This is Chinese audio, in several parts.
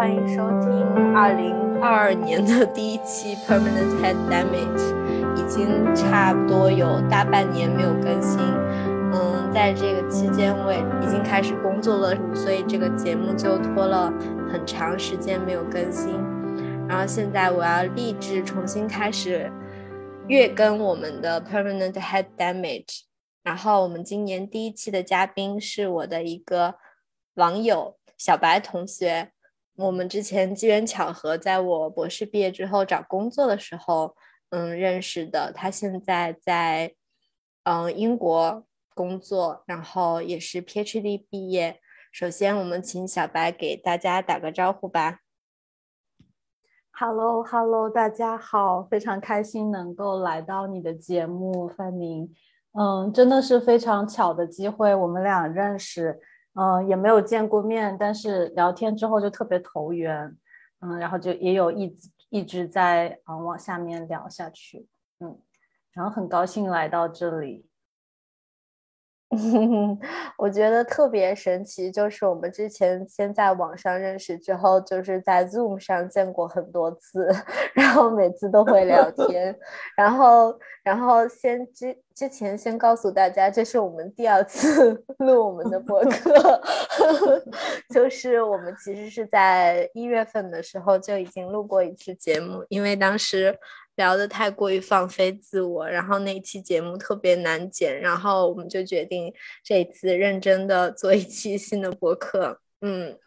欢迎收听二零二二年的第一期 Permanent Head Damage，已经差不多有大半年没有更新。嗯，在这个期间我也已经开始工作了，所以这个节目就拖了很长时间没有更新。然后现在我要立志重新开始月更我们的 Permanent Head Damage。然后我们今年第一期的嘉宾是我的一个网友。小白同学，我们之前机缘巧合，在我博士毕业之后找工作的时候，嗯，认识的。他现在在嗯英国工作，然后也是 PhD 毕业。首先，我们请小白给大家打个招呼吧。Hello，Hello，大家好，非常开心能够来到你的节目，范宁。嗯，真的是非常巧的机会，我们俩认识。嗯，也没有见过面，但是聊天之后就特别投缘，嗯，然后就也有一一直在啊往下面聊下去，嗯，然后很高兴来到这里。我觉得特别神奇，就是我们之前先在网上认识，之后就是在 Zoom 上见过很多次，然后每次都会聊天，然后然后先之之前先告诉大家，这是我们第二次 录我们的播客，就是我们其实是在一月份的时候就已经录过一次节目，因为当时。聊的太过于放飞自我，然后那期节目特别难剪，然后我们就决定这次认真的做一期新的播客。嗯，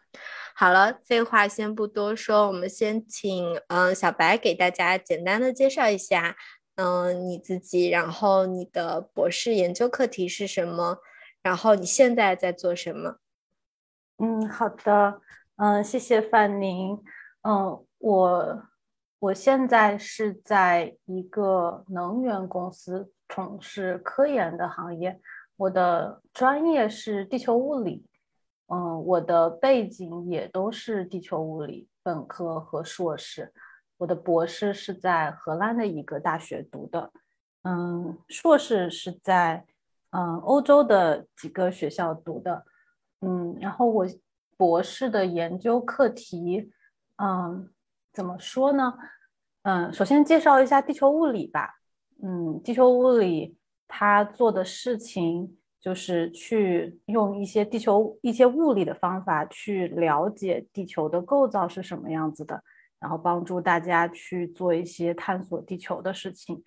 好了，废话先不多说，我们先请嗯小白给大家简单的介绍一下，嗯你自己，然后你的博士研究课题是什么，然后你现在在做什么？嗯，好的，嗯，谢谢范宁，嗯，我。我现在是在一个能源公司从事科研的行业，我的专业是地球物理，嗯，我的背景也都是地球物理，本科和硕士，我的博士是在荷兰的一个大学读的，嗯，硕士是在嗯欧洲的几个学校读的，嗯，然后我博士的研究课题，嗯。怎么说呢？嗯，首先介绍一下地球物理吧。嗯，地球物理它做的事情就是去用一些地球一些物理的方法去了解地球的构造是什么样子的，然后帮助大家去做一些探索地球的事情。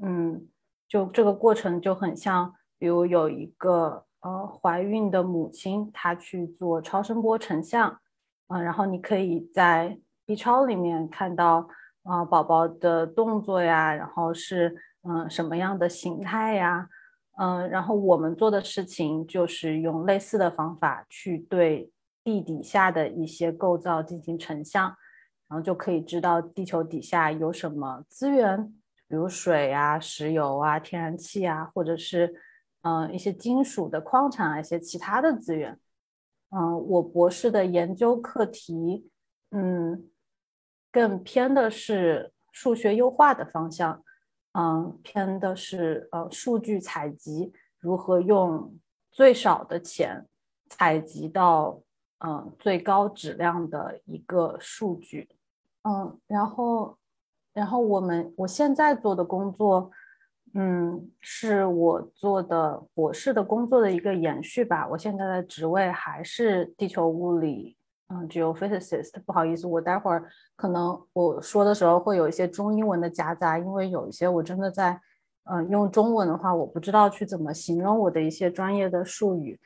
嗯，就这个过程就很像，比如有一个呃怀孕的母亲，她去做超声波成像，嗯，然后你可以在 B 超里面看到啊宝宝的动作呀，然后是嗯什么样的形态呀，嗯，然后我们做的事情就是用类似的方法去对地底下的一些构造进行成像，然后就可以知道地球底下有什么资源，比如水啊、石油啊、天然气啊，或者是嗯一些金属的矿产啊一些其他的资源。嗯，我博士的研究课题，嗯。更偏的是数学优化的方向，嗯，偏的是呃数据采集，如何用最少的钱采集到嗯最高质量的一个数据，嗯，然后然后我们我现在做的工作，嗯，是我做的博士的工作的一个延续吧，我现在的职位还是地球物理。嗯，geophysicist，不好意思，我待会儿可能我说的时候会有一些中英文的夹杂，因为有一些我真的在，嗯，用中文的话，我不知道去怎么形容我的一些专业的术语。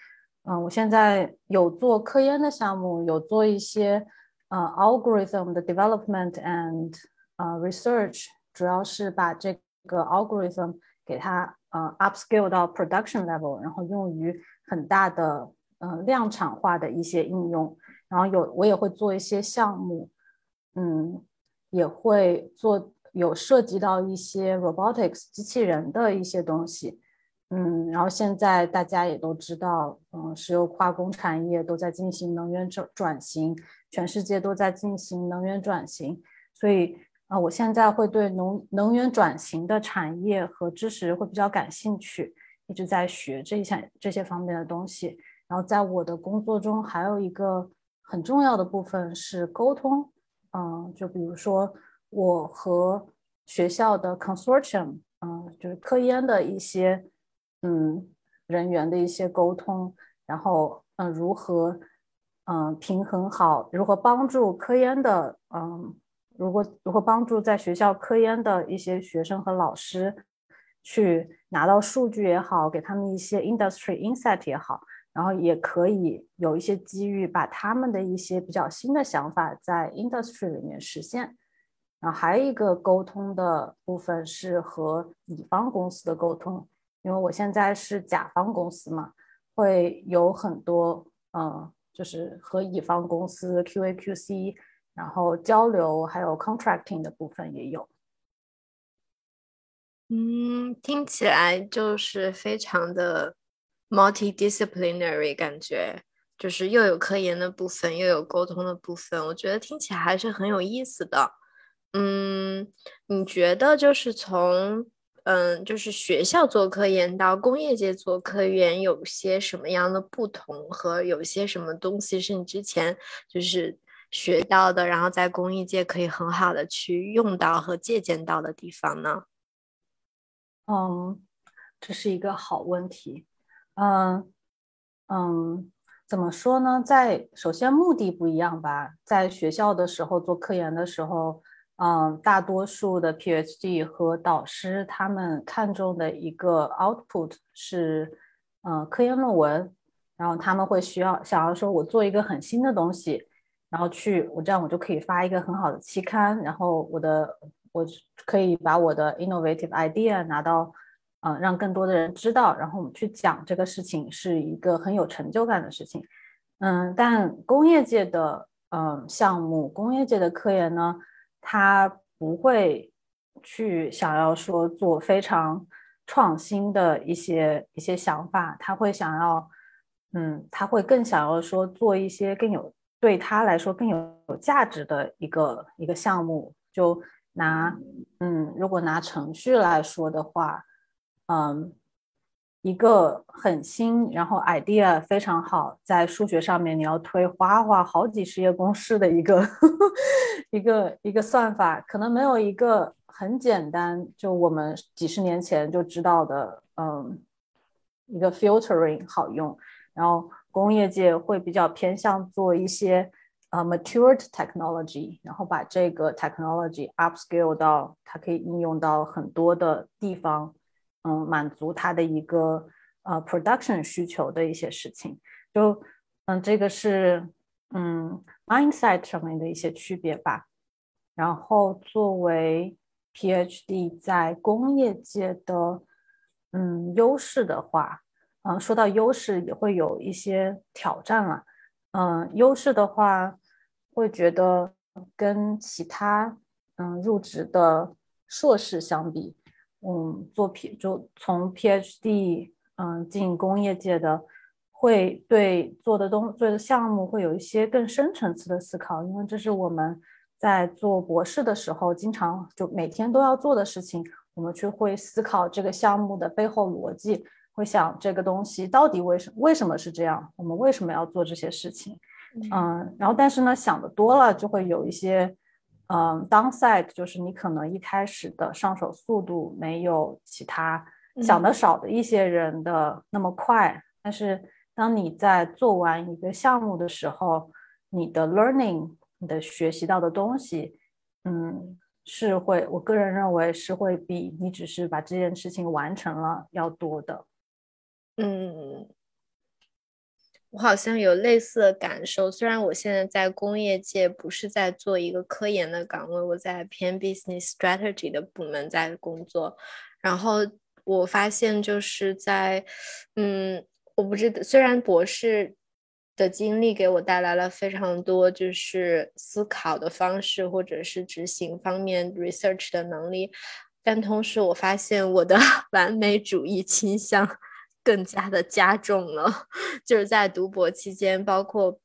嗯，我现在有做科研的项目，有做一些呃 algorithm 的 development and 呃 research，主要是把这个 algorithm 给它呃 upscale 到 production level，然后用于很大的呃量产化的一些应用。然后有我也会做一些项目，嗯，也会做有涉及到一些 robotics 机器人的一些东西，嗯，然后现在大家也都知道，嗯，石油化工产业都在进行能源转转型，全世界都在进行能源转型，所以啊，我现在会对能能源转型的产业和知识会比较感兴趣，一直在学这些这些方面的东西。然后在我的工作中还有一个。很重要的部分是沟通，嗯，就比如说我和学校的 consortium，嗯，就是科研的一些嗯人员的一些沟通，然后嗯如何嗯平衡好，如何帮助科研的嗯，如果如何帮助在学校科研的一些学生和老师去拿到数据也好，给他们一些 industry insight 也好。然后也可以有一些机遇，把他们的一些比较新的想法在 industry 里面实现。然后还有一个沟通的部分是和乙方公司的沟通，因为我现在是甲方公司嘛，会有很多嗯，就是和乙方公司 QA QC，然后交流，还有 contracting 的部分也有。嗯，听起来就是非常的。Multidisciplinary 感觉就是又有科研的部分，又有沟通的部分，我觉得听起来还是很有意思的。嗯，你觉得就是从嗯，就是学校做科研到工业界做科研，有些什么样的不同？和有些什么东西是你之前就是学到的，然后在工业界可以很好的去用到和借鉴到的地方呢？嗯，这是一个好问题。嗯嗯，怎么说呢？在首先目的不一样吧。在学校的时候做科研的时候，嗯，大多数的 PhD 和导师他们看重的一个 output 是，嗯，科研论文。然后他们会需要想要说，我做一个很新的东西，然后去我这样我就可以发一个很好的期刊，然后我的我可以把我的 innovative idea 拿到。嗯，让更多的人知道，然后我们去讲这个事情是一个很有成就感的事情。嗯，但工业界的嗯项目，工业界的科研呢，他不会去想要说做非常创新的一些一些想法，他会想要，嗯，他会更想要说做一些更有对他来说更有有价值的一个一个项目。就拿嗯，如果拿程序来说的话。嗯，一个很新，然后 idea 非常好，在数学上面你要推花花好几十页公式的一个 一个一个算法，可能没有一个很简单，就我们几十年前就知道的，嗯，一个 filtering 好用。然后工业界会比较偏向做一些呃 matured technology，然后把这个 technology upscale 到它可以应用到很多的地方。嗯，满足他的一个呃 production 需求的一些事情，就嗯，这个是嗯 mindset 上面的一些区别吧。然后作为 PhD 在工业界的嗯优势的话，嗯，说到优势也会有一些挑战了。嗯，优势的话，会觉得跟其他嗯入职的硕士相比。嗯，做 P 就从 PhD 嗯进工业界的，会对做的东做的项目会有一些更深层次的思考，因为这是我们在做博士的时候经常就每天都要做的事情。我们去会思考这个项目的背后逻辑，会想这个东西到底为什为什么是这样，我们为什么要做这些事情？嗯，然后但是呢，想的多了就会有一些。嗯，downside 就是你可能一开始的上手速度没有其他想的少的一些人的那么快，但是当你在做完一个项目的时候，你的 learning，你的学习到的东西，嗯，是会，我个人认为是会比你只是把这件事情完成了要多的，嗯。我好像有类似的感受，虽然我现在在工业界不是在做一个科研的岗位，我在偏 business strategy 的部门在工作。然后我发现就是在，嗯，我不知道，虽然博士的经历给我带来了非常多就是思考的方式，或者是执行方面 research 的能力，但同时我发现我的 完美主义倾向。更加的加重了，就是在读博期间，包括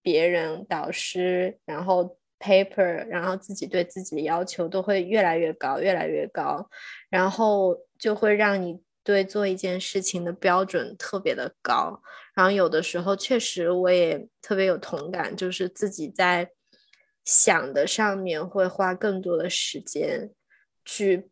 别人、导师，然后 paper，然后自己对自己的要求都会越来越高，越来越高，然后就会让你对做一件事情的标准特别的高，然后有的时候确实我也特别有同感，就是自己在想的上面会花更多的时间去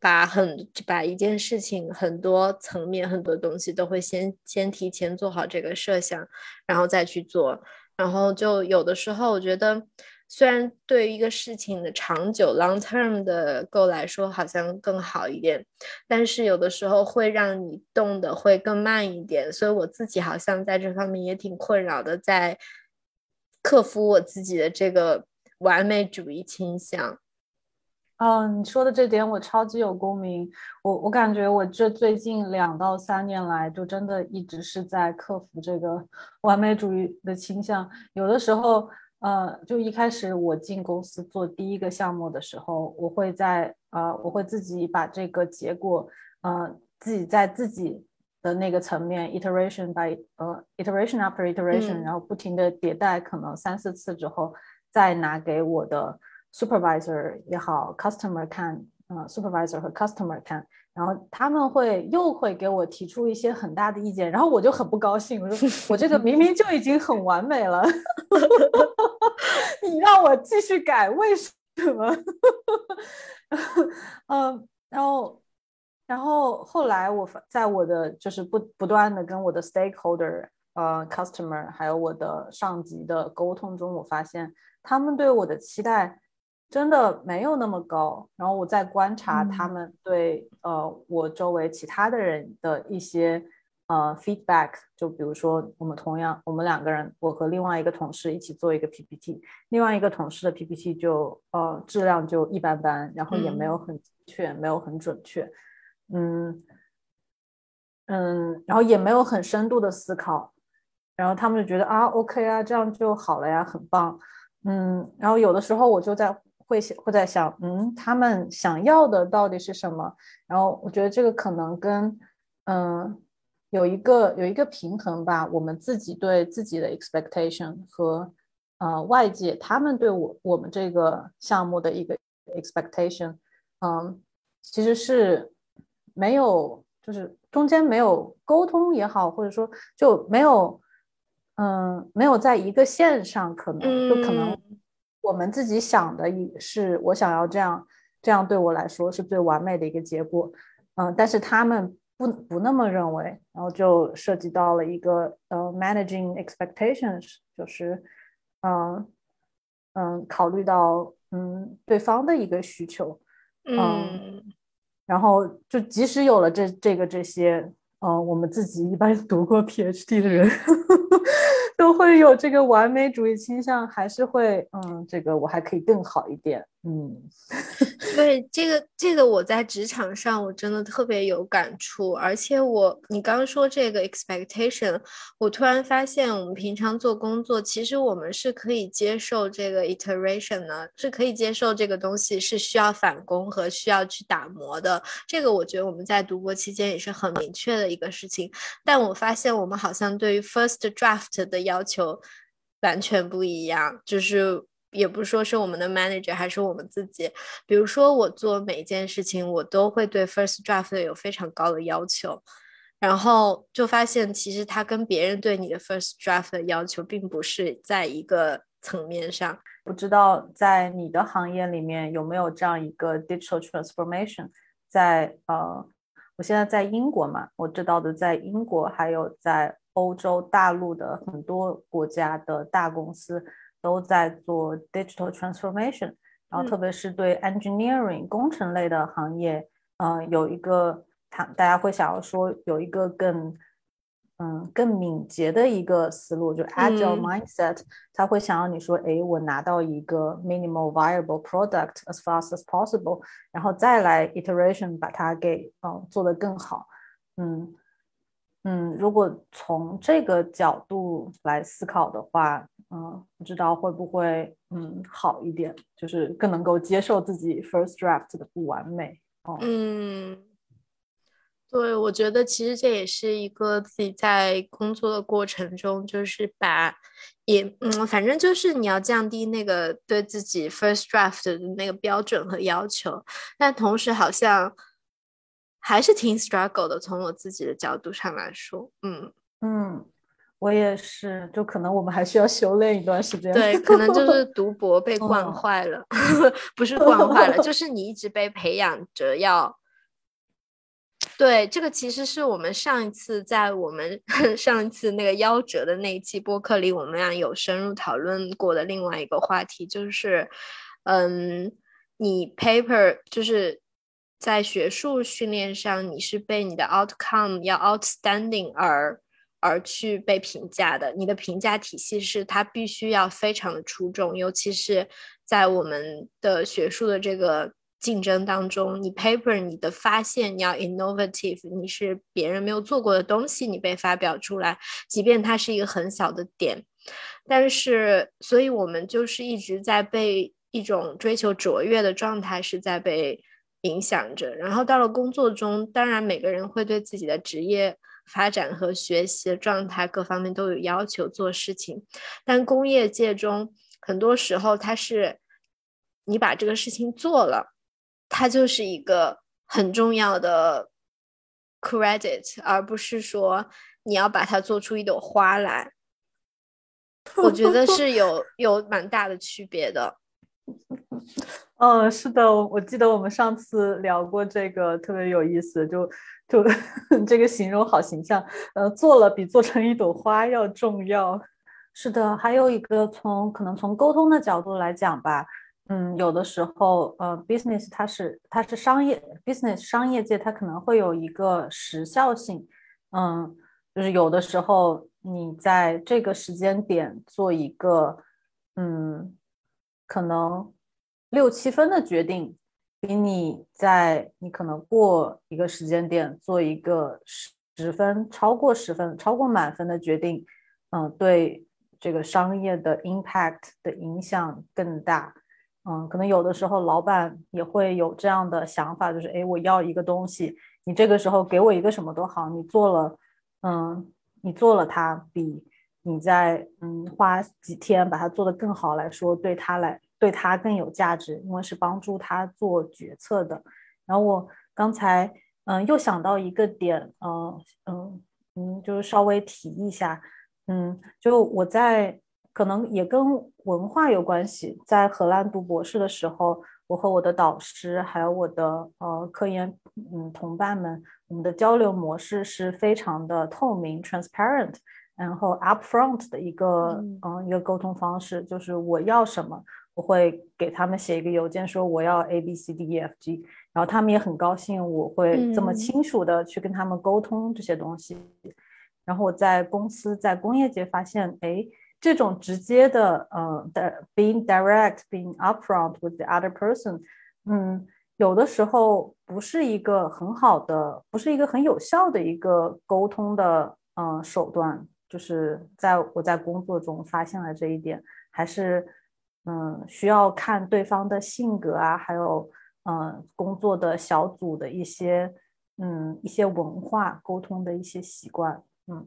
把很把一件事情很多层面很多东西都会先先提前做好这个设想，然后再去做，然后就有的时候我觉得。虽然对于一个事情的长久 （long term） 的 go 来说，好像更好一点，但是有的时候会让你动的会更慢一点。所以我自己好像在这方面也挺困扰的，在克服我自己的这个完美主义倾向。嗯，你说的这点我超级有共鸣。我我感觉我这最近两到三年来，就真的一直是在克服这个 完美主义的倾向。有的时候。呃，就一开始我进公司做第一个项目的时候，我会在呃，我会自己把这个结果，呃，自己在自己的那个层面，iteration by 呃，iteration after iteration，然后不停的迭代，可能三四次之后，再拿给我的 supervisor 也好，customer 看，呃，supervisor 和 customer 看。然后他们会又会给我提出一些很大的意见，然后我就很不高兴，我说 我这个明明就已经很完美了，你让我继续改，为什么？嗯，然后然后后来我在我的就是不不断的跟我的 stakeholder 呃 customer 还有我的上级的沟通中，我发现他们对我的期待。真的没有那么高，然后我在观察他们对呃我周围其他的人的一些呃 feedback，就比如说我们同样我们两个人，我和另外一个同事一起做一个 PPT，另外一个同事的 PPT 就呃质量就一般般，然后也没有很确，没有很准确，嗯嗯，然后也没有很深度的思考，然后他们就觉得啊 OK 啊这样就好了呀，很棒，嗯，然后有的时候我就在。会会在想，嗯，他们想要的到底是什么？然后我觉得这个可能跟，嗯，有一个有一个平衡吧。我们自己对自己的 expectation 和，呃，外界他们对我我们这个项目的一个 expectation，嗯，其实是没有，就是中间没有沟通也好，或者说就没有，嗯，没有在一个线上，可能就可能。我们自己想的也是，我想要这样，这样对我来说是最完美的一个结果，嗯，但是他们不不那么认为，然后就涉及到了一个呃，managing expectations，就是，嗯嗯，考虑到嗯对方的一个需求，嗯，然后就即使有了这这个这些，嗯，我们自己一般 读过 PhD 的人。都会有这个完美主义倾向，还是会嗯，这个我还可以更好一点，嗯，对，这个这个我在职场上我真的特别有感触，而且我你刚刚说这个 expectation，我突然发现我们平常做工作，其实我们是可以接受这个 iteration 的，是可以接受这个东西是需要返工和需要去打磨的，这个我觉得我们在读博期间也是很明确的一个事情，但我发现我们好像对于 first draft 的要求完全不一样，就是也不是说是我们的 manager 还是我们自己。比如说我做每一件事情，我都会对 first draft 有非常高的要求，然后就发现其实他跟别人对你的 first draft 的要求并不是在一个层面上。不知道在你的行业里面有没有这样一个 digital transformation？在呃，我现在在英国嘛，我知道的在英国还有在。欧洲大陆的很多国家的大公司都在做 digital transformation，然后特别是对 engineering 工程类的行业，嗯，有一个他大家会想要说有一个更嗯更敏捷的一个思路，就 agile mindset，他会想要你说，哎，我拿到一个 minimal viable product as fast as possible，然后再来 iteration 把它给嗯做得更好，嗯。嗯，如果从这个角度来思考的话，嗯，不知道会不会嗯好一点，就是更能够接受自己 first draft 的不完美。嗯，对，我觉得其实这也是一个自己在工作的过程中，就是把也嗯，反正就是你要降低那个对自己 first draft 的那个标准和要求，但同时好像。还是挺 struggle 的。从我自己的角度上来说，嗯嗯，我也是，就可能我们还需要修炼一段时间。对，可能就是 读博被惯坏了，不是惯坏了，就是你一直被培养着要。对，这个其实是我们上一次在我们 上一次那个夭折的那一期播客里，我们俩有深入讨论过的另外一个话题，就是，嗯，你 paper 就是在学术训练上，你是被你的 outcome 要 outstanding 而而去被评价的，你的评价体系是它必须要非常的出众，尤其是在我们的学术的这个。竞争当中，你 paper 你的发现你要 innovative，你是别人没有做过的东西，你被发表出来，即便它是一个很小的点，但是，所以我们就是一直在被一种追求卓越的状态是在被影响着。然后到了工作中，当然每个人会对自己的职业发展和学习的状态各方面都有要求做事情，但工业界中很多时候它是你把这个事情做了。它就是一个很重要的 credit，而不是说你要把它做出一朵花来。我觉得 是有有蛮大的区别的。嗯，是的，我记得我们上次聊过这个，特别有意思，就就 这个形容好形象。呃，做了比做成一朵花要重要。是的，还有一个从可能从沟通的角度来讲吧。嗯，有的时候，呃，business 它是它是商业 business 商业界它可能会有一个时效性，嗯，就是有的时候你在这个时间点做一个，嗯，可能六七分的决定，比你在你可能过一个时间点做一个十十分超过十分超过满分的决定，嗯，对这个商业的 impact 的影响更大。嗯，可能有的时候老板也会有这样的想法，就是哎，我要一个东西，你这个时候给我一个什么都好，你做了，嗯，你做了它，比你在嗯花几天把它做得更好来说，对他来对他更有价值，因为是帮助他做决策的。然后我刚才嗯又想到一个点，嗯嗯嗯，就是稍微提一下，嗯，就我在。可能也跟文化有关系。在荷兰读博士的时候，我和我的导师还有我的呃科研嗯同伴们，我们的交流模式是非常的透明 （transparent），然后 upfront 的一个嗯一个沟通方式，就是我要什么，我会给他们写一个邮件说我要 A B C D E F G，然后他们也很高兴我会这么清楚的去跟他们沟通这些东西。然后我在公司在工业界发现，哎。这种直接的，呃，的 being direct, being upfront with the other person，嗯，有的时候不是一个很好的，不是一个很有效的一个沟通的，嗯，手段。就是在我在工作中发现了这一点，还是，嗯，需要看对方的性格啊，还有，嗯，工作的小组的一些，嗯，一些文化沟通的一些习惯，嗯，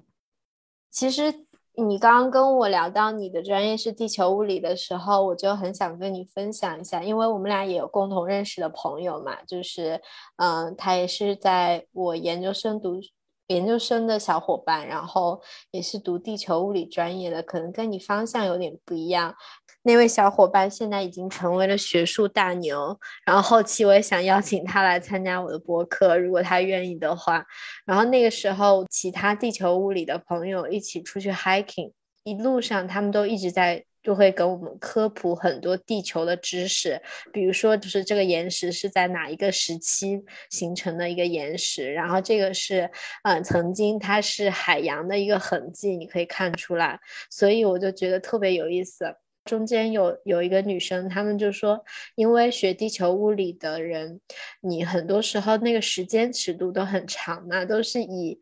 其实。你刚刚跟我聊到你的专业是地球物理的时候，我就很想跟你分享一下，因为我们俩也有共同认识的朋友嘛，就是，嗯，他也是在我研究生读。研究生的小伙伴，然后也是读地球物理专业的，可能跟你方向有点不一样。那位小伙伴现在已经成为了学术大牛，然后后期我也想邀请他来参加我的播客，如果他愿意的话。然后那个时候，其他地球物理的朋友一起出去 hiking，一路上他们都一直在。就会给我们科普很多地球的知识，比如说，就是这个岩石是在哪一个时期形成的一个岩石，然后这个是，嗯，曾经它是海洋的一个痕迹，你可以看出来，所以我就觉得特别有意思。中间有有一个女生，他们就说，因为学地球物理的人，你很多时候那个时间尺度都很长嘛，都是以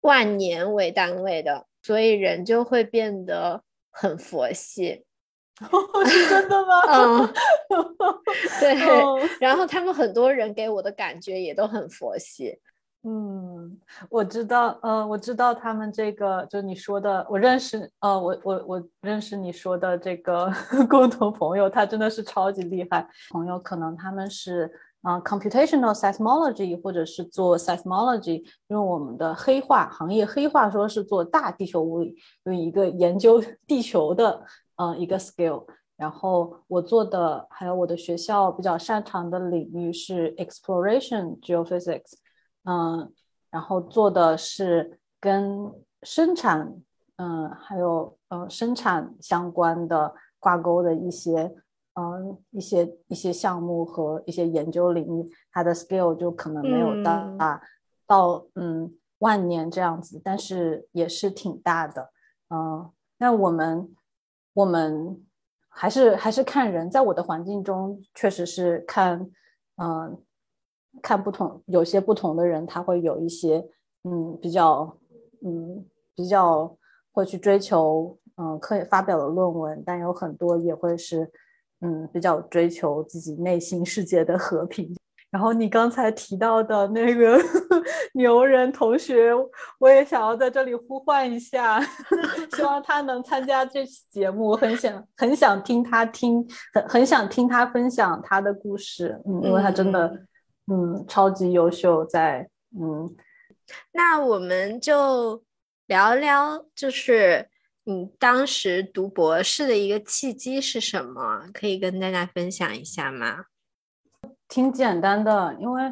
万年为单位的，所以人就会变得。很佛系，是真的吗？嗯，对。然后他们很多人给我的感觉也都很佛系。嗯，我知道，嗯，我知道他们这个，就你说的，我认识，呃，我我我认识你说的这个共同朋友，他真的是超级厉害。朋友可能他们是啊，computational seismology 或者是做 seismology，用我们的黑话行业黑话说是做大地球物理，用一个研究地球的嗯一个 skill。然后我做的还有我的学校比较擅长的领域是 exploration geophysics，嗯，然后做的是跟生产嗯还有呃生产相关的挂钩的一些。嗯，一些一些项目和一些研究领域，它的 scale 就可能没有到到嗯万年这样子，但是也是挺大的。嗯，那我们我们还是还是看人，在我的环境中，确实是看嗯看不同，有些不同的人，他会有一些嗯比较嗯比较会去追求嗯可以发表的论文，但有很多也会是。嗯，比较追求自己内心世界的和平。然后你刚才提到的那个 牛人同学，我也想要在这里呼唤一下，希望他能参加这期节目。很想很想听他听，很很想听他分享他的故事。嗯，因为他真的，嗯，超级优秀。在嗯，那我们就聊聊，就是。你当时读博士的一个契机是什么？可以跟大家分享一下吗？挺简单的，因为，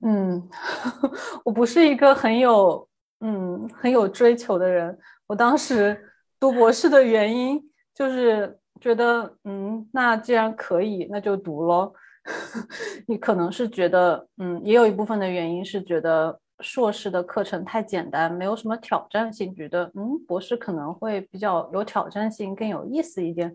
嗯，我不是一个很有，嗯，很有追求的人。我当时读博士的原因就是觉得，嗯，那既然可以，那就读咯。你可能是觉得，嗯，也有一部分的原因是觉得。硕士的课程太简单，没有什么挑战性，觉得嗯，博士可能会比较有挑战性，更有意思一点。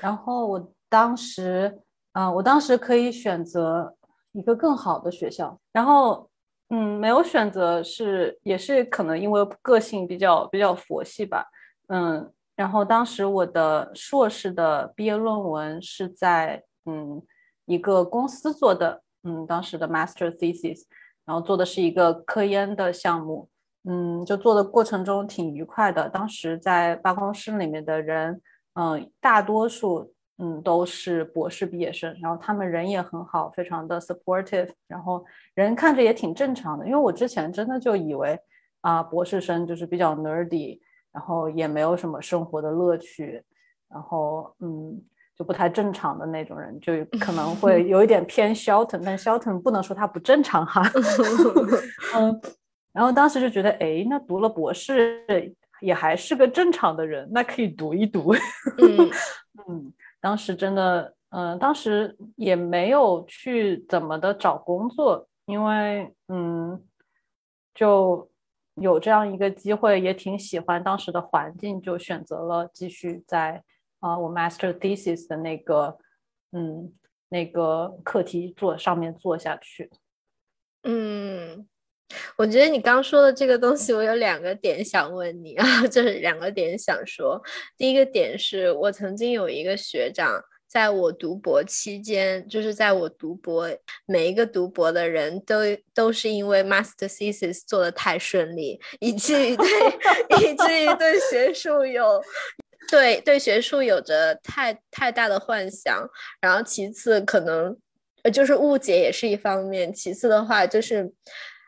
然后我当时，嗯，我当时可以选择一个更好的学校。然后，嗯，没有选择是也是可能因为个性比较比较佛系吧，嗯。然后当时我的硕士的毕业论文是在嗯一个公司做的，嗯，当时的 master thesis。然后做的是一个科研的项目，嗯，就做的过程中挺愉快的。当时在办公室里面的人，嗯，大多数嗯都是博士毕业生，然后他们人也很好，非常的 supportive，然后人看着也挺正常的。因为我之前真的就以为啊，博士生就是比较 nerdy，然后也没有什么生活的乐趣，然后嗯。就不太正常的那种人，就 可能会有一点偏 Shelton，但 Shelton 不能说他不正常哈。嗯，然后当时就觉得，哎，那读了博士也还是个正常的人，那可以读一读。嗯，当时真的，嗯，当时也没有去怎么的找工作，因为嗯，就有这样一个机会，也挺喜欢当时的环境，就选择了继续在。啊，我 master thesis 的那个，嗯，那个课题做上面做下去。嗯，我觉得你刚说的这个东西，我有两个点想问你啊，就是两个点想说。第一个点是我曾经有一个学长，在我读博期间，就是在我读博，每一个读博的人都都是因为 master thesis 做的太顺利，以至于对，以至于对学术有。对对，学术有着太太大的幻想，然后其次可能呃就是误解也是一方面，其次的话就是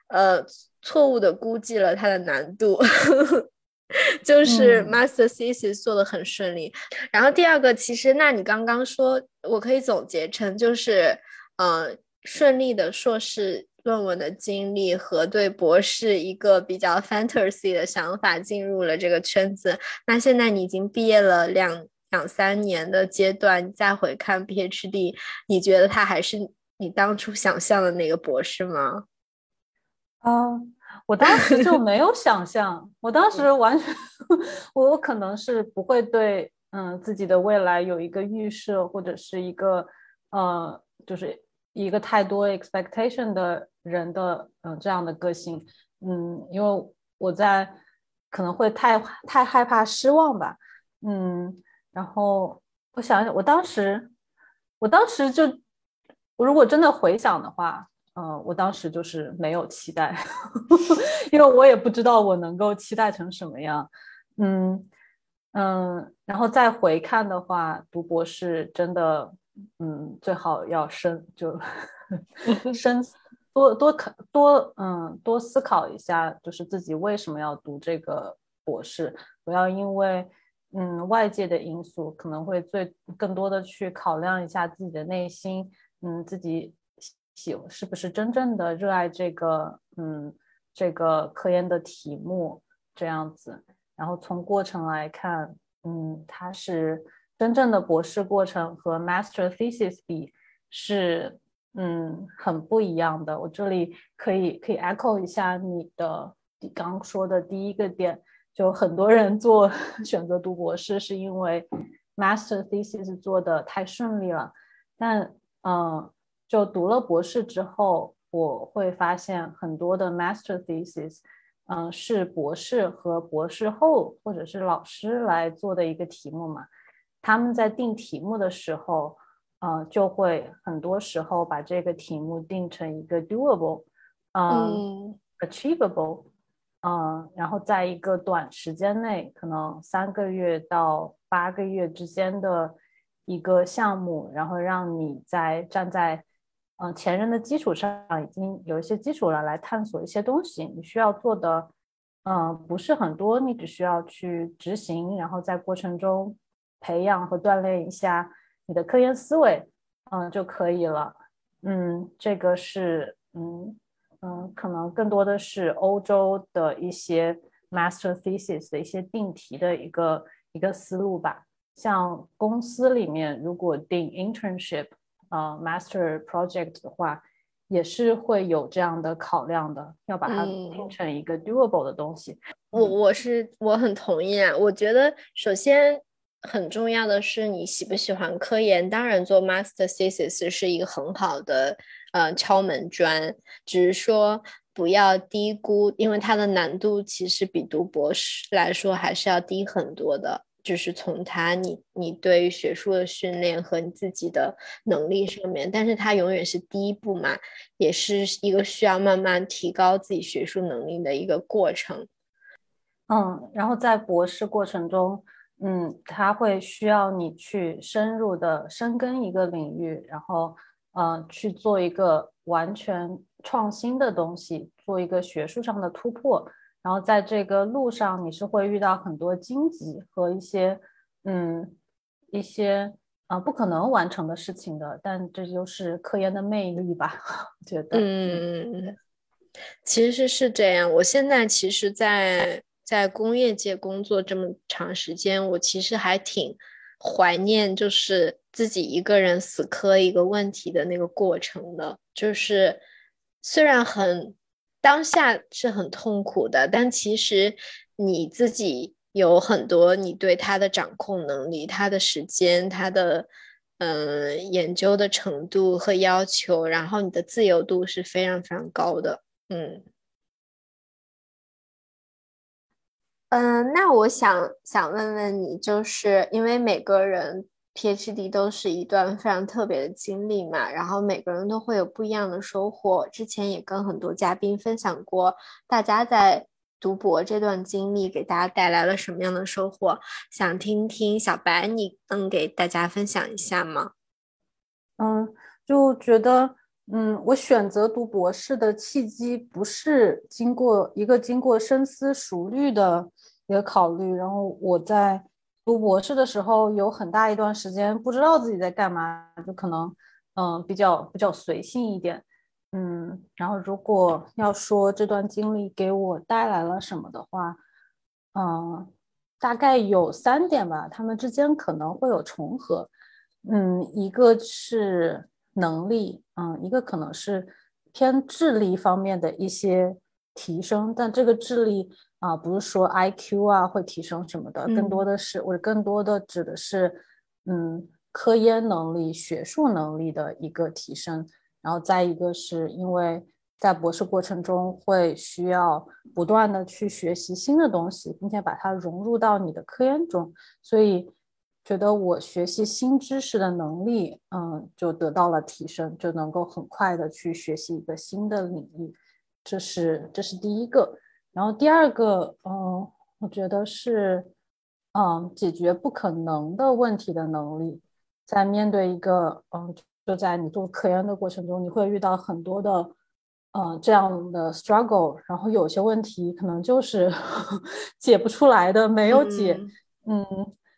呃错误的估计了它的难度，就是 master thesis 做的很顺利，然后第二个其实那你刚刚说我可以总结成就是呃顺利的硕士。论文的经历和对博士一个比较 fantasy 的想法进入了这个圈子。那现在你已经毕业了两两三年的阶段，再回看 PhD，你觉得他还是你当初想象的那个博士吗？啊，我当时就没有想象，我当时完全，我可能是不会对嗯自己的未来有一个预设，或者是一个呃，就是一个太多 expectation 的。人的嗯这样的个性，嗯，因为我在可能会太太害怕失望吧，嗯，然后我想想，我当时我当时就我如果真的回想的话，嗯，我当时就是没有期待，因为我也不知道我能够期待成什么样，嗯嗯，然后再回看的话，读博士真的嗯，最好要深就 深多多考多嗯多思考一下，就是自己为什么要读这个博士，不要因为嗯外界的因素，可能会最更多的去考量一下自己的内心，嗯，自己喜是不是真正的热爱这个嗯这个科研的题目这样子，然后从过程来看，嗯，它是真正的博士过程和 master thesis 比是。嗯，很不一样的。我这里可以可以 echo 一下你的你刚说的第一个点，就很多人做 选择读博士是因为 master thesis 做的太顺利了。但嗯，就读了博士之后，我会发现很多的 master thesis，嗯，是博士和博士后或者是老师来做的一个题目嘛。他们在定题目的时候。呃，就会很多时候把这个题目定成一个 doable，嗯，achievable，嗯，然后在一个短时间内，可能三个月到八个月之间的一个项目，然后让你在站在嗯前人的基础上，已经有一些基础了，来探索一些东西。你需要做的，嗯，不是很多，你只需要去执行，然后在过程中培养和锻炼一下。你的科研思维，嗯，就可以了。嗯，这个是，嗯嗯，可能更多的是欧洲的一些 master thesis 的一些定题的一个一个思路吧。像公司里面如果定 internship，呃，master project 的话，也是会有这样的考量的，要把它定成一个 doable 的东西。我我是我很同意啊，我觉得首先。很重要的是你喜不喜欢科研，当然做 master thesis 是一个很好的呃敲门砖，只是说不要低估，因为它的难度其实比读博士来说还是要低很多的，就是从它你你对于学术的训练和你自己的能力上面，但是它永远是第一步嘛，也是一个需要慢慢提高自己学术能力的一个过程。嗯，然后在博士过程中。嗯，他会需要你去深入的深耕一个领域，然后，呃，去做一个完全创新的东西，做一个学术上的突破。然后在这个路上，你是会遇到很多荆棘和一些，嗯，一些啊不可能完成的事情的。但这就是科研的魅力吧？我觉得，嗯，其实是这样。我现在其实，在在工业界工作这么长时间，我其实还挺怀念，就是自己一个人死磕一个问题的那个过程的。就是虽然很当下是很痛苦的，但其实你自己有很多你对它的掌控能力、它的时间、它的嗯研究的程度和要求，然后你的自由度是非常非常高的，嗯。嗯，那我想想问问你，就是因为每个人 PhD 都是一段非常特别的经历嘛，然后每个人都会有不一样的收获。之前也跟很多嘉宾分享过，大家在读博这段经历给大家带来了什么样的收获？想听听小白，你能给大家分享一下吗？嗯，就觉得。嗯，我选择读博士的契机不是经过一个经过深思熟虑的一个考虑。然后我在读博士的时候，有很大一段时间不知道自己在干嘛，就可能嗯比较比较随性一点。嗯，然后如果要说这段经历给我带来了什么的话，嗯，大概有三点吧，他们之间可能会有重合。嗯，一个是。能力，嗯，一个可能是偏智力方面的一些提升，但这个智力啊，不是说 I Q 啊会提升什么的，更多的是，我更多的指的是，嗯，科研能力、学术能力的一个提升。然后再一个是因为在博士过程中会需要不断的去学习新的东西，并且把它融入到你的科研中，所以。觉得我学习新知识的能力，嗯，就得到了提升，就能够很快的去学习一个新的领域，这是这是第一个。然后第二个，嗯，我觉得是，嗯，解决不可能的问题的能力。在面对一个嗯，就在你做科研的过程中，你会遇到很多的呃这样的 struggle，然后有些问题可能就是 解不出来的，没有解，嗯，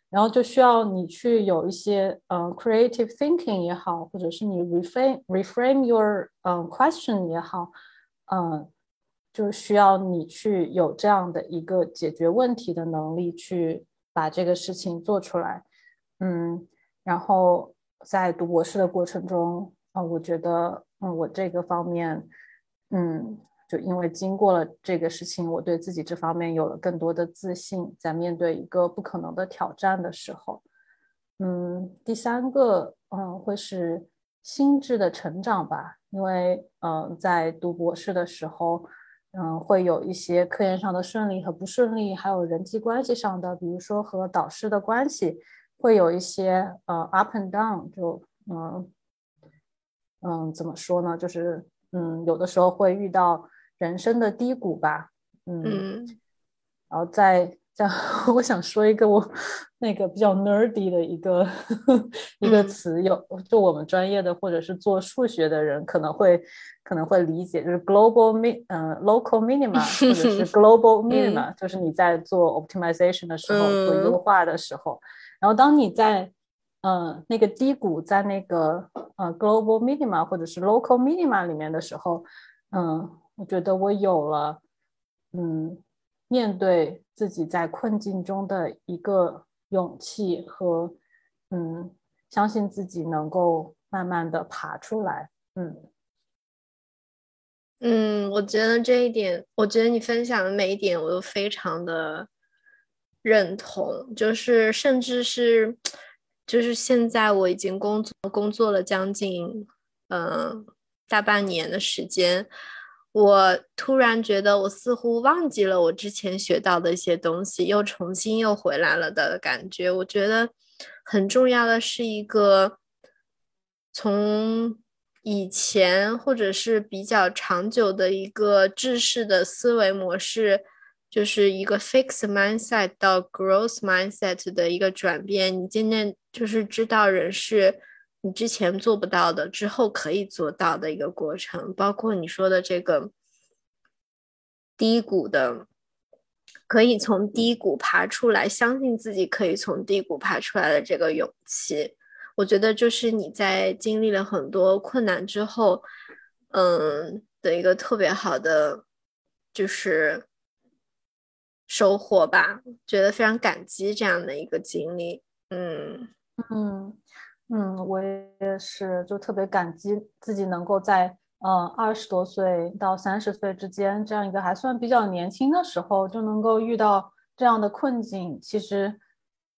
然后就需要你去有一些呃 creative thinking 也好，或者是你 reframe reframe your 嗯 question 也好，嗯。就需要你去有这样的一个解决问题的能力，去把这个事情做出来。嗯，然后在读博士的过程中，啊，我觉得，嗯，我这个方面，嗯，就因为经过了这个事情，我对自己这方面有了更多的自信，在面对一个不可能的挑战的时候，嗯，第三个，嗯，会是心智的成长吧，因为，嗯，在读博士的时候。嗯，会有一些科研上的顺利和不顺利，还有人际关系上的，比如说和导师的关系，会有一些呃 up and down，就嗯嗯怎么说呢？就是嗯有的时候会遇到人生的低谷吧，嗯，然后在。这样，我想说一个我那个比较 nerdy 的一个 一个词，有就我们专业的或者是做数学的人可能会可能会理解，就是 global min 嗯 local minima 或者是 global minima，就是你在做 optimization 的时候做优化的时候，然后当你在嗯那个低谷在那个呃 global minima 或者是 local minima 里面的时候，嗯，我觉得我有了嗯。面对自己在困境中的一个勇气和，嗯，相信自己能够慢慢的爬出来，嗯，嗯，我觉得这一点，我觉得你分享的每一点我都非常的认同，就是甚至是，就是现在我已经工作工作了将近，嗯，大半年的时间。我突然觉得，我似乎忘记了我之前学到的一些东西，又重新又回来了的感觉。我觉得很重要的是一个从以前或者是比较长久的一个制式的思维模式，就是一个 fixed mindset 到 growth mindset 的一个转变。你渐渐就是知道人是。你之前做不到的，之后可以做到的一个过程，包括你说的这个低谷的，可以从低谷爬出来，相信自己可以从低谷爬出来的这个勇气，我觉得就是你在经历了很多困难之后，嗯的一个特别好的就是收获吧，觉得非常感激这样的一个经历，嗯嗯。嗯，我也是，就特别感激自己能够在嗯二十多岁到三十岁之间这样一个还算比较年轻的时候就能够遇到这样的困境，其实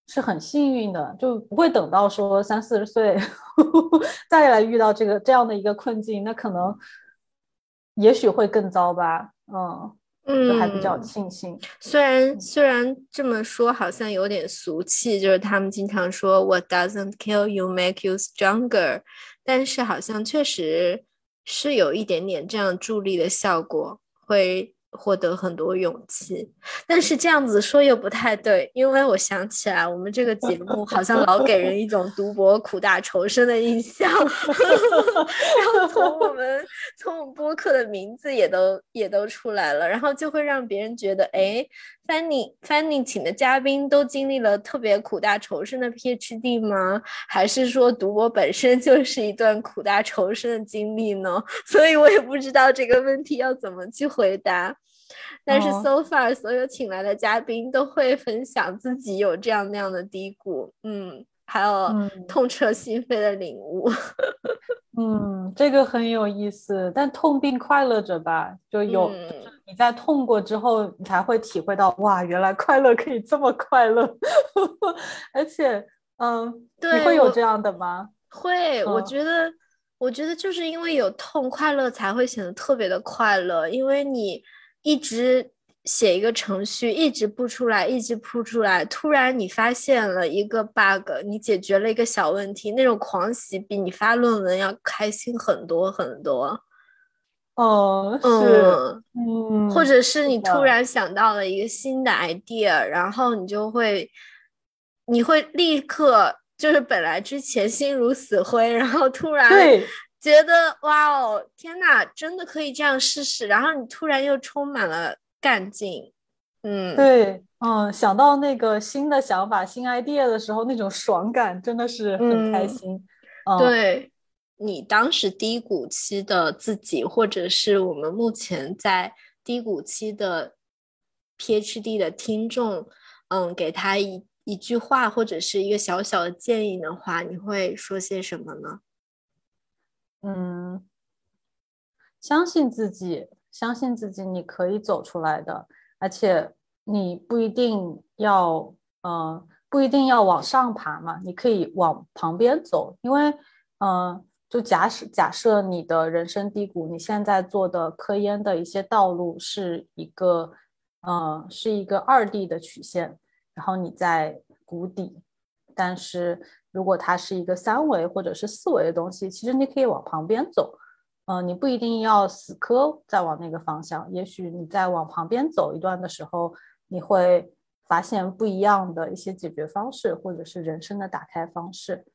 是很幸运的，就不会等到说三四十岁 再来遇到这个这样的一个困境，那可能也许会更糟吧，嗯。就还比较庆幸，虽然虽然这么说好像有点俗气，就是他们经常说 "What doesn't kill you make you stronger"，但是好像确实是有一点点这样助力的效果，会。获得很多勇气，但是这样子说又不太对，因为我想起来，我们这个节目好像老给人一种 读博苦大仇深的印象，然后从我们从我们播客的名字也都也都出来了，然后就会让别人觉得，哎，Fanny Fanny 请的嘉宾都经历了特别苦大仇深的 PhD 吗？还是说读博本身 就是一段苦大仇深的经历呢？所以我也不知道这个问题要怎么去回答。但是 so far 所有请来的嘉宾都会分享自己有这样那样的低谷，嗯，还有痛彻心扉的领悟，嗯，这个很有意思。但痛并快乐着吧，就有你在痛过之后，你才会体会到哇，原来快乐可以这么快乐。而且，嗯，你会有这样的吗？会，我觉得，我觉得就是因为有痛，快乐才会显得特别的快乐，因为你。一直写一个程序，一直不出来，一直不出来。突然你发现了一个 bug，你解决了一个小问题，那种狂喜比你发论文要开心很多很多。哦，是，嗯，或者是你突然想到了一个新的 idea，然后你就会，你会立刻就是本来之前心如死灰，然后突然对觉得哇哦，天呐，真的可以这样试试，然后你突然又充满了干劲，嗯，对，嗯，想到那个新的想法、新 idea 的时候，那种爽感真的是很开嗯心。嗯，对你当时低谷期的自己，或者是我们目前在低谷期的 PhD 的听众，嗯，给他一一句话或者是一个小小的建议的话，你会说些什么呢？嗯，相信自己，相信自己，你可以走出来的，而且你不一定要，呃，不一定要往上爬嘛，你可以往旁边走，因为，嗯、就假使假设你的人生低谷，你现在做的科研的一些道路是一个，呃，是一个二 D 的曲线，然后你在谷底，但是如果它是一个三维或者是四维的东西，其实你可以往旁边走，嗯、你不一定要死磕再往那个方向，也许你在往旁边走一段的时候，你会发现不一样的一些解决方式，或者是人生的打开方式。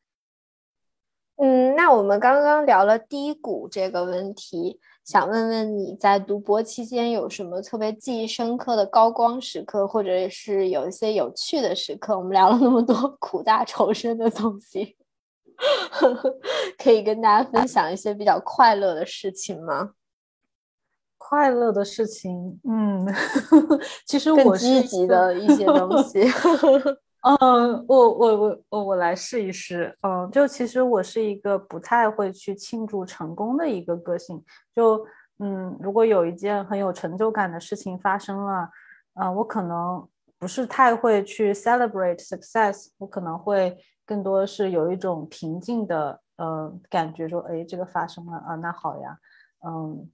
嗯，那我们刚刚聊了低谷这个问题，想问问你在读博期间有什么特别记忆深刻的高光时刻，或者是有一些有趣的时刻？我们聊了那么多 苦大仇深的东西，可以跟大家分享一些比较快乐的事情吗？快乐的事情，嗯，其实我积极的一些东 西。嗯，我我我我我来试一试。嗯，就其实我是一个不太会去庆祝成功的一个个性。就嗯，如果有一件很有成就感的事情发生了，嗯，我可能不是太会去 celebrate success，我可能会更多是有一种平静的呃感觉，说，哎，这个发生了啊，那好呀，嗯，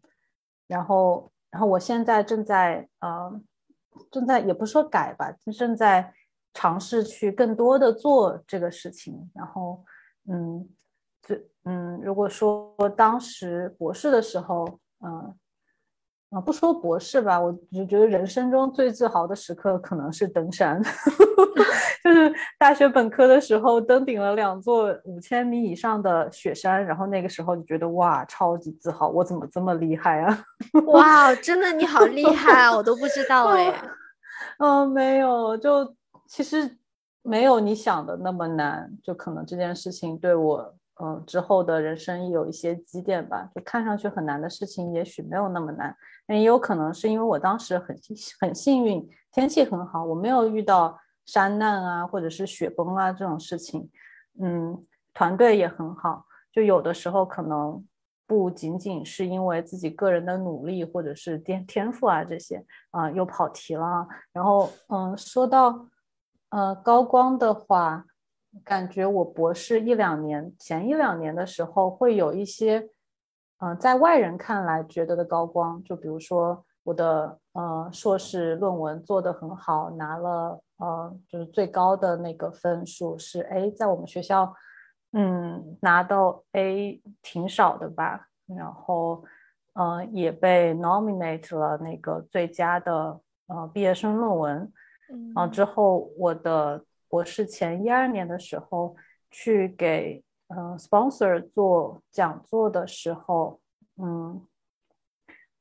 然后然后我现在正在呃正在也不说改吧，正在。尝试去更多的做这个事情，然后，嗯，最嗯，如果说当时博士的时候，嗯，啊，不说博士吧，我就觉得人生中最自豪的时刻可能是登山，就是大学本科的时候登顶了两座五千米以上的雪山，然后那个时候就觉得哇，超级自豪，我怎么这么厉害啊？哇，真的你好厉害啊，我都不知道哎。嗯，没有，就。其实没有你想的那么难，就可能这件事情对我，嗯、之后的人生有一些积淀吧。就看上去很难的事情，也许没有那么难，但也有可能是因为我当时很很幸运，天气很好，我没有遇到山难啊，或者是雪崩啊这种事情。嗯，团队也很好，就有的时候可能不仅仅是因为自己个人的努力或者是天天赋啊这些啊、又跑题了。然后，嗯，说到。呃，高光的话，感觉我博士一两年前一两年的时候，会有一些，嗯、呃，在外人看来觉得的高光，就比如说我的呃硕士论文做得很好，拿了呃就是最高的那个分数是 A，在我们学校，嗯，拿到 A 挺少的吧，然后呃也被 nominate 了那个最佳的呃毕业生论文。嗯。啊，之后我的博士前一二年的时候，去给嗯、sponsor 做讲座的时候，嗯，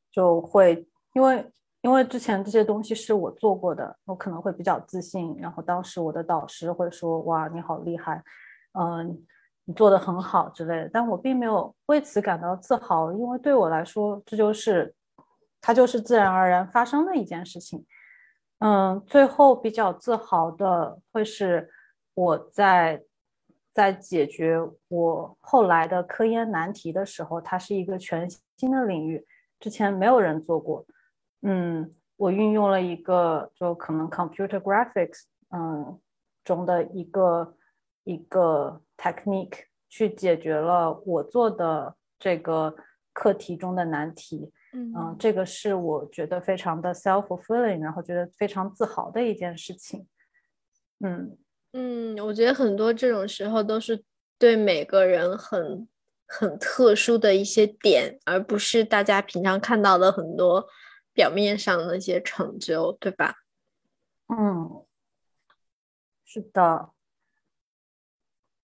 就会因为因为之前这些东西是我做过的，我可能会比较自信。然后当时我的导师会说：“哇，你好厉害，嗯，你做的很好之类的。”但我并没有为此感到自豪，因为对我来说，这就是它就是自然而然发生的一件事情。嗯，最后比较自豪的会是我在在解决我后来的科研难题的时候，它是一个全新的领域，之前没有人做过。嗯，我运用了一个就可能 computer graphics 嗯中的一个一个 technique 去解决了我做的这个课题中的难题。嗯、呃，这个是我觉得非常的 self-fulfilling，然后觉得非常自豪的一件事情。嗯嗯，我觉得很多这种时候都是对每个人很很特殊的一些点，而不是大家平常看到的很多表面上的一些成就，对吧？嗯，是的。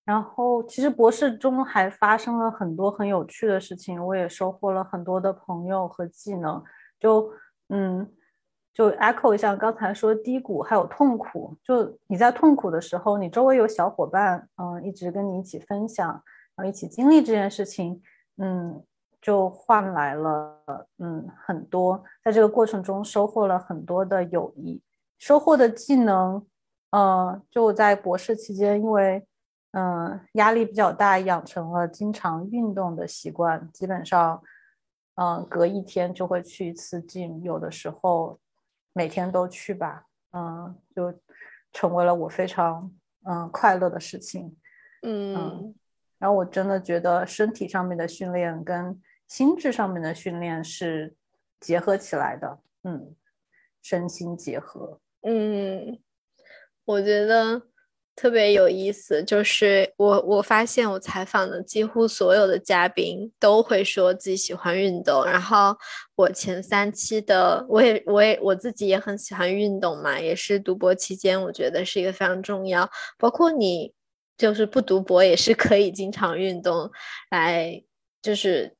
然后其实博士中还发生了很多很有趣的事情，我也收获了很多的朋友和技能。就嗯，就 echo 一下刚才说低谷还有痛苦。就你在痛苦的时候，你周围有小伙伴，嗯，一直跟你一起分享，然后一起经历这件事情，嗯，就换来了嗯很多，在这个过程中收获了很多的友谊，收获的技能，嗯，就在博士期间，因为。嗯，压力比较大，养成了经常运动的习惯，基本上，嗯，隔一天就会去一次 gym，有的时候每天都去吧，嗯，就成为了我非常嗯快乐的事情，嗯，然后我真的觉得身体上面的训练跟心智上面的训练是结合起来的，嗯，身心结合，嗯，我觉得。特别有意思，就是我我发现我采访的几乎所有的嘉宾都会说自己喜欢运动，然后我前三期的我也我也我自己也很喜欢运动嘛，也是读博期间我觉得是一个非常重要，包括你就是不读博也是可以经常运动，来就是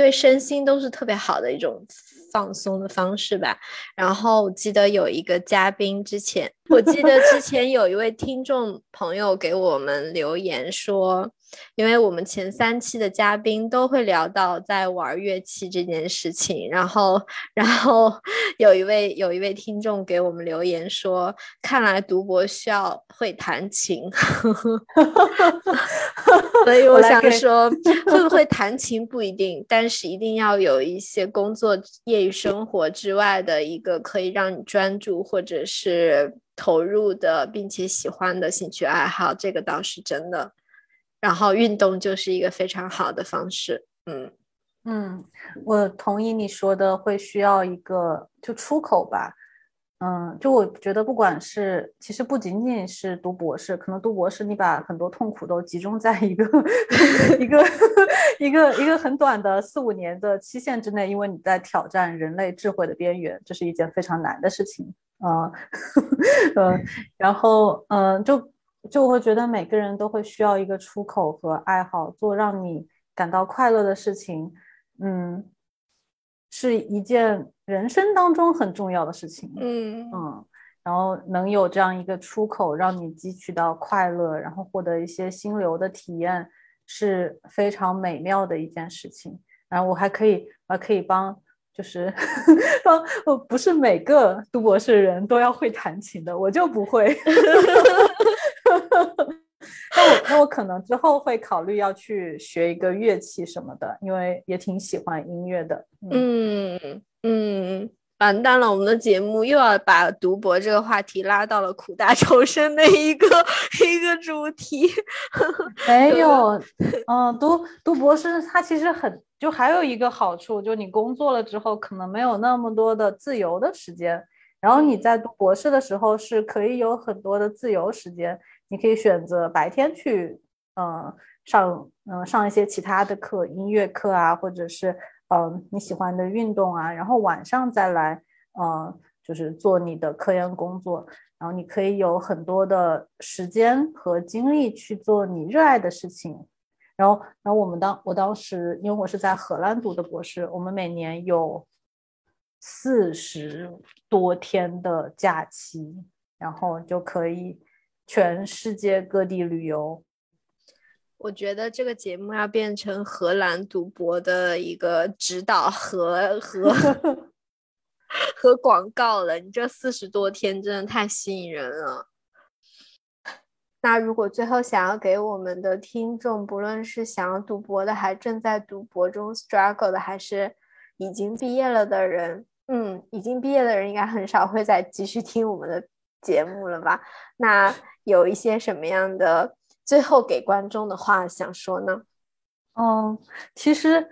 对身心都是特别好的一种。放松的方式吧。然后我记得有一个嘉宾之前，我记得之前有一位听众朋友给我们留言说。因为我们前三期的嘉宾都会聊到在玩乐器这件事情，然后，然后有一位有一位听众给我们留言说，看来读博需要会弹琴，所以我想说，会不会弹琴不一定，但是一定要有一些工作、业余生活之外的一个可以让你专注或者是投入的，并且喜欢的兴趣爱好，这个倒是真的。然后运动就是一个非常好的方式，嗯嗯，我同意你说的，会需要一个就出口吧，嗯，就我觉得不管是其实不仅仅是读博士，可能读博士你把很多痛苦都集中在一个 一个 一个一个很短的四五年的期限之内，因为你在挑战人类智慧的边缘，这是一件非常难的事情，嗯嗯，然后嗯就。就会觉得每个人都会需要一个出口和爱好，做让你感到快乐的事情，嗯，是一件人生当中很重要的事情，嗯嗯，然后能有这样一个出口，让你汲取到快乐，然后获得一些心流的体验，是非常美妙的一件事情。然后我还可以，我还可以帮，就是 帮，不是每个读博士的人都要会弹琴的，我就不会。那我那我可能之后会考虑要去学一个乐器什么的，因为也挺喜欢音乐的。嗯嗯，完蛋了，我们的节目又要把读博这个话题拉到了苦大仇深的一个一个主题。没有，嗯，读读博士它其实很就还有一个好处，就你工作了之后可能没有那么多的自由的时间，然后你在读博士的时候是可以有很多的自由时间。你可以选择白天去，嗯，上嗯上一些其他的课，音乐课啊，或者是嗯你喜欢的运动啊，然后晚上再来，嗯，就是做你的科研工作，然后你可以有很多的时间和精力去做你热爱的事情。然后，然后我们当我当时，因为我是在荷兰读的博士，我们每年有四十多天的假期，然后就可以。全世界各地旅游，我觉得这个节目要变成荷兰赌博的一个指导和和 和广告了。你这四十多天真的太吸引人了。那如果最后想要给我们的听众，不论是想要赌博的，还正在赌博中 struggle 的，还是已经毕业了的人，嗯，已经毕业的人应该很少会再继续听我们的节目了吧？那。有一些什么样的最后给观众的话想说呢？嗯，其实，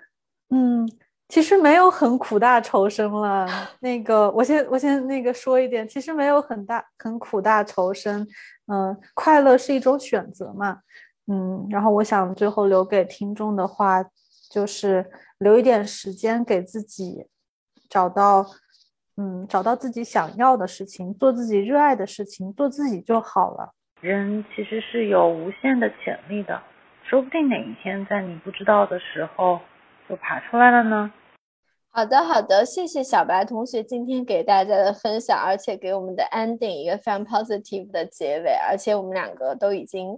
嗯，其实没有很苦大仇深了。那个，我先我先那个说一点，其实没有很大很苦大仇深。嗯，快乐是一种选择嘛。嗯，然后我想最后留给听众的话，就是留一点时间给自己，找到，嗯，找到自己想要的事情，做自己热爱的事情，做自己就好了。人其实是有无限的潜力的，说不定哪一天在你不知道的时候就爬出来了呢。好的，好的，谢谢小白同学今天给大家的分享，而且给我们的 ending 一个非常 positive 的结尾，而且我们两个都已经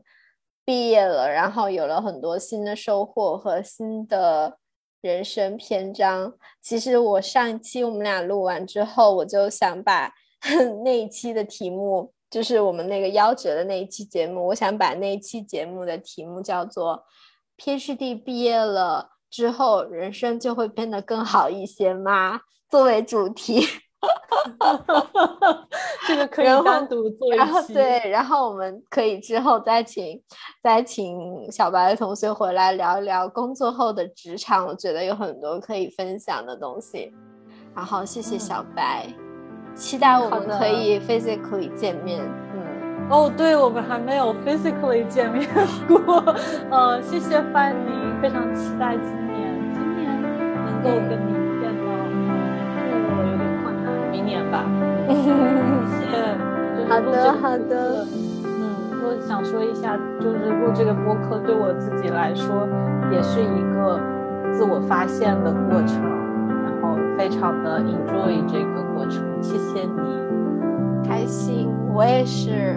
毕业了，然后有了很多新的收获和新的人生篇章。其实我上一期我们俩录完之后，我就想把 那一期的题目，就是我们那个夭折的那一期节目，我想把那一期节目的题目叫做 PhD 毕业了。之后人生就会变得更好一些吗？作为主题，这个可以单独做一期。对，然后我们可以之后再请再请小白同学回来聊一聊工作后的职场，我觉得有很多可以分享的东西。然后谢谢小白，期待我们可以 physically 见面。嗯，哦，对我们还没有 physically 见面过。呃，谢谢范宁，非常期待。够跟你见到，呃，有点困难，明年吧。谢谢，好的好的。嗯，我想说一下，就是录这个播客对我自己来说，也是一个自我发现的过程，然后非常的 enjoy 这个过程。谢谢你，开心，我也是。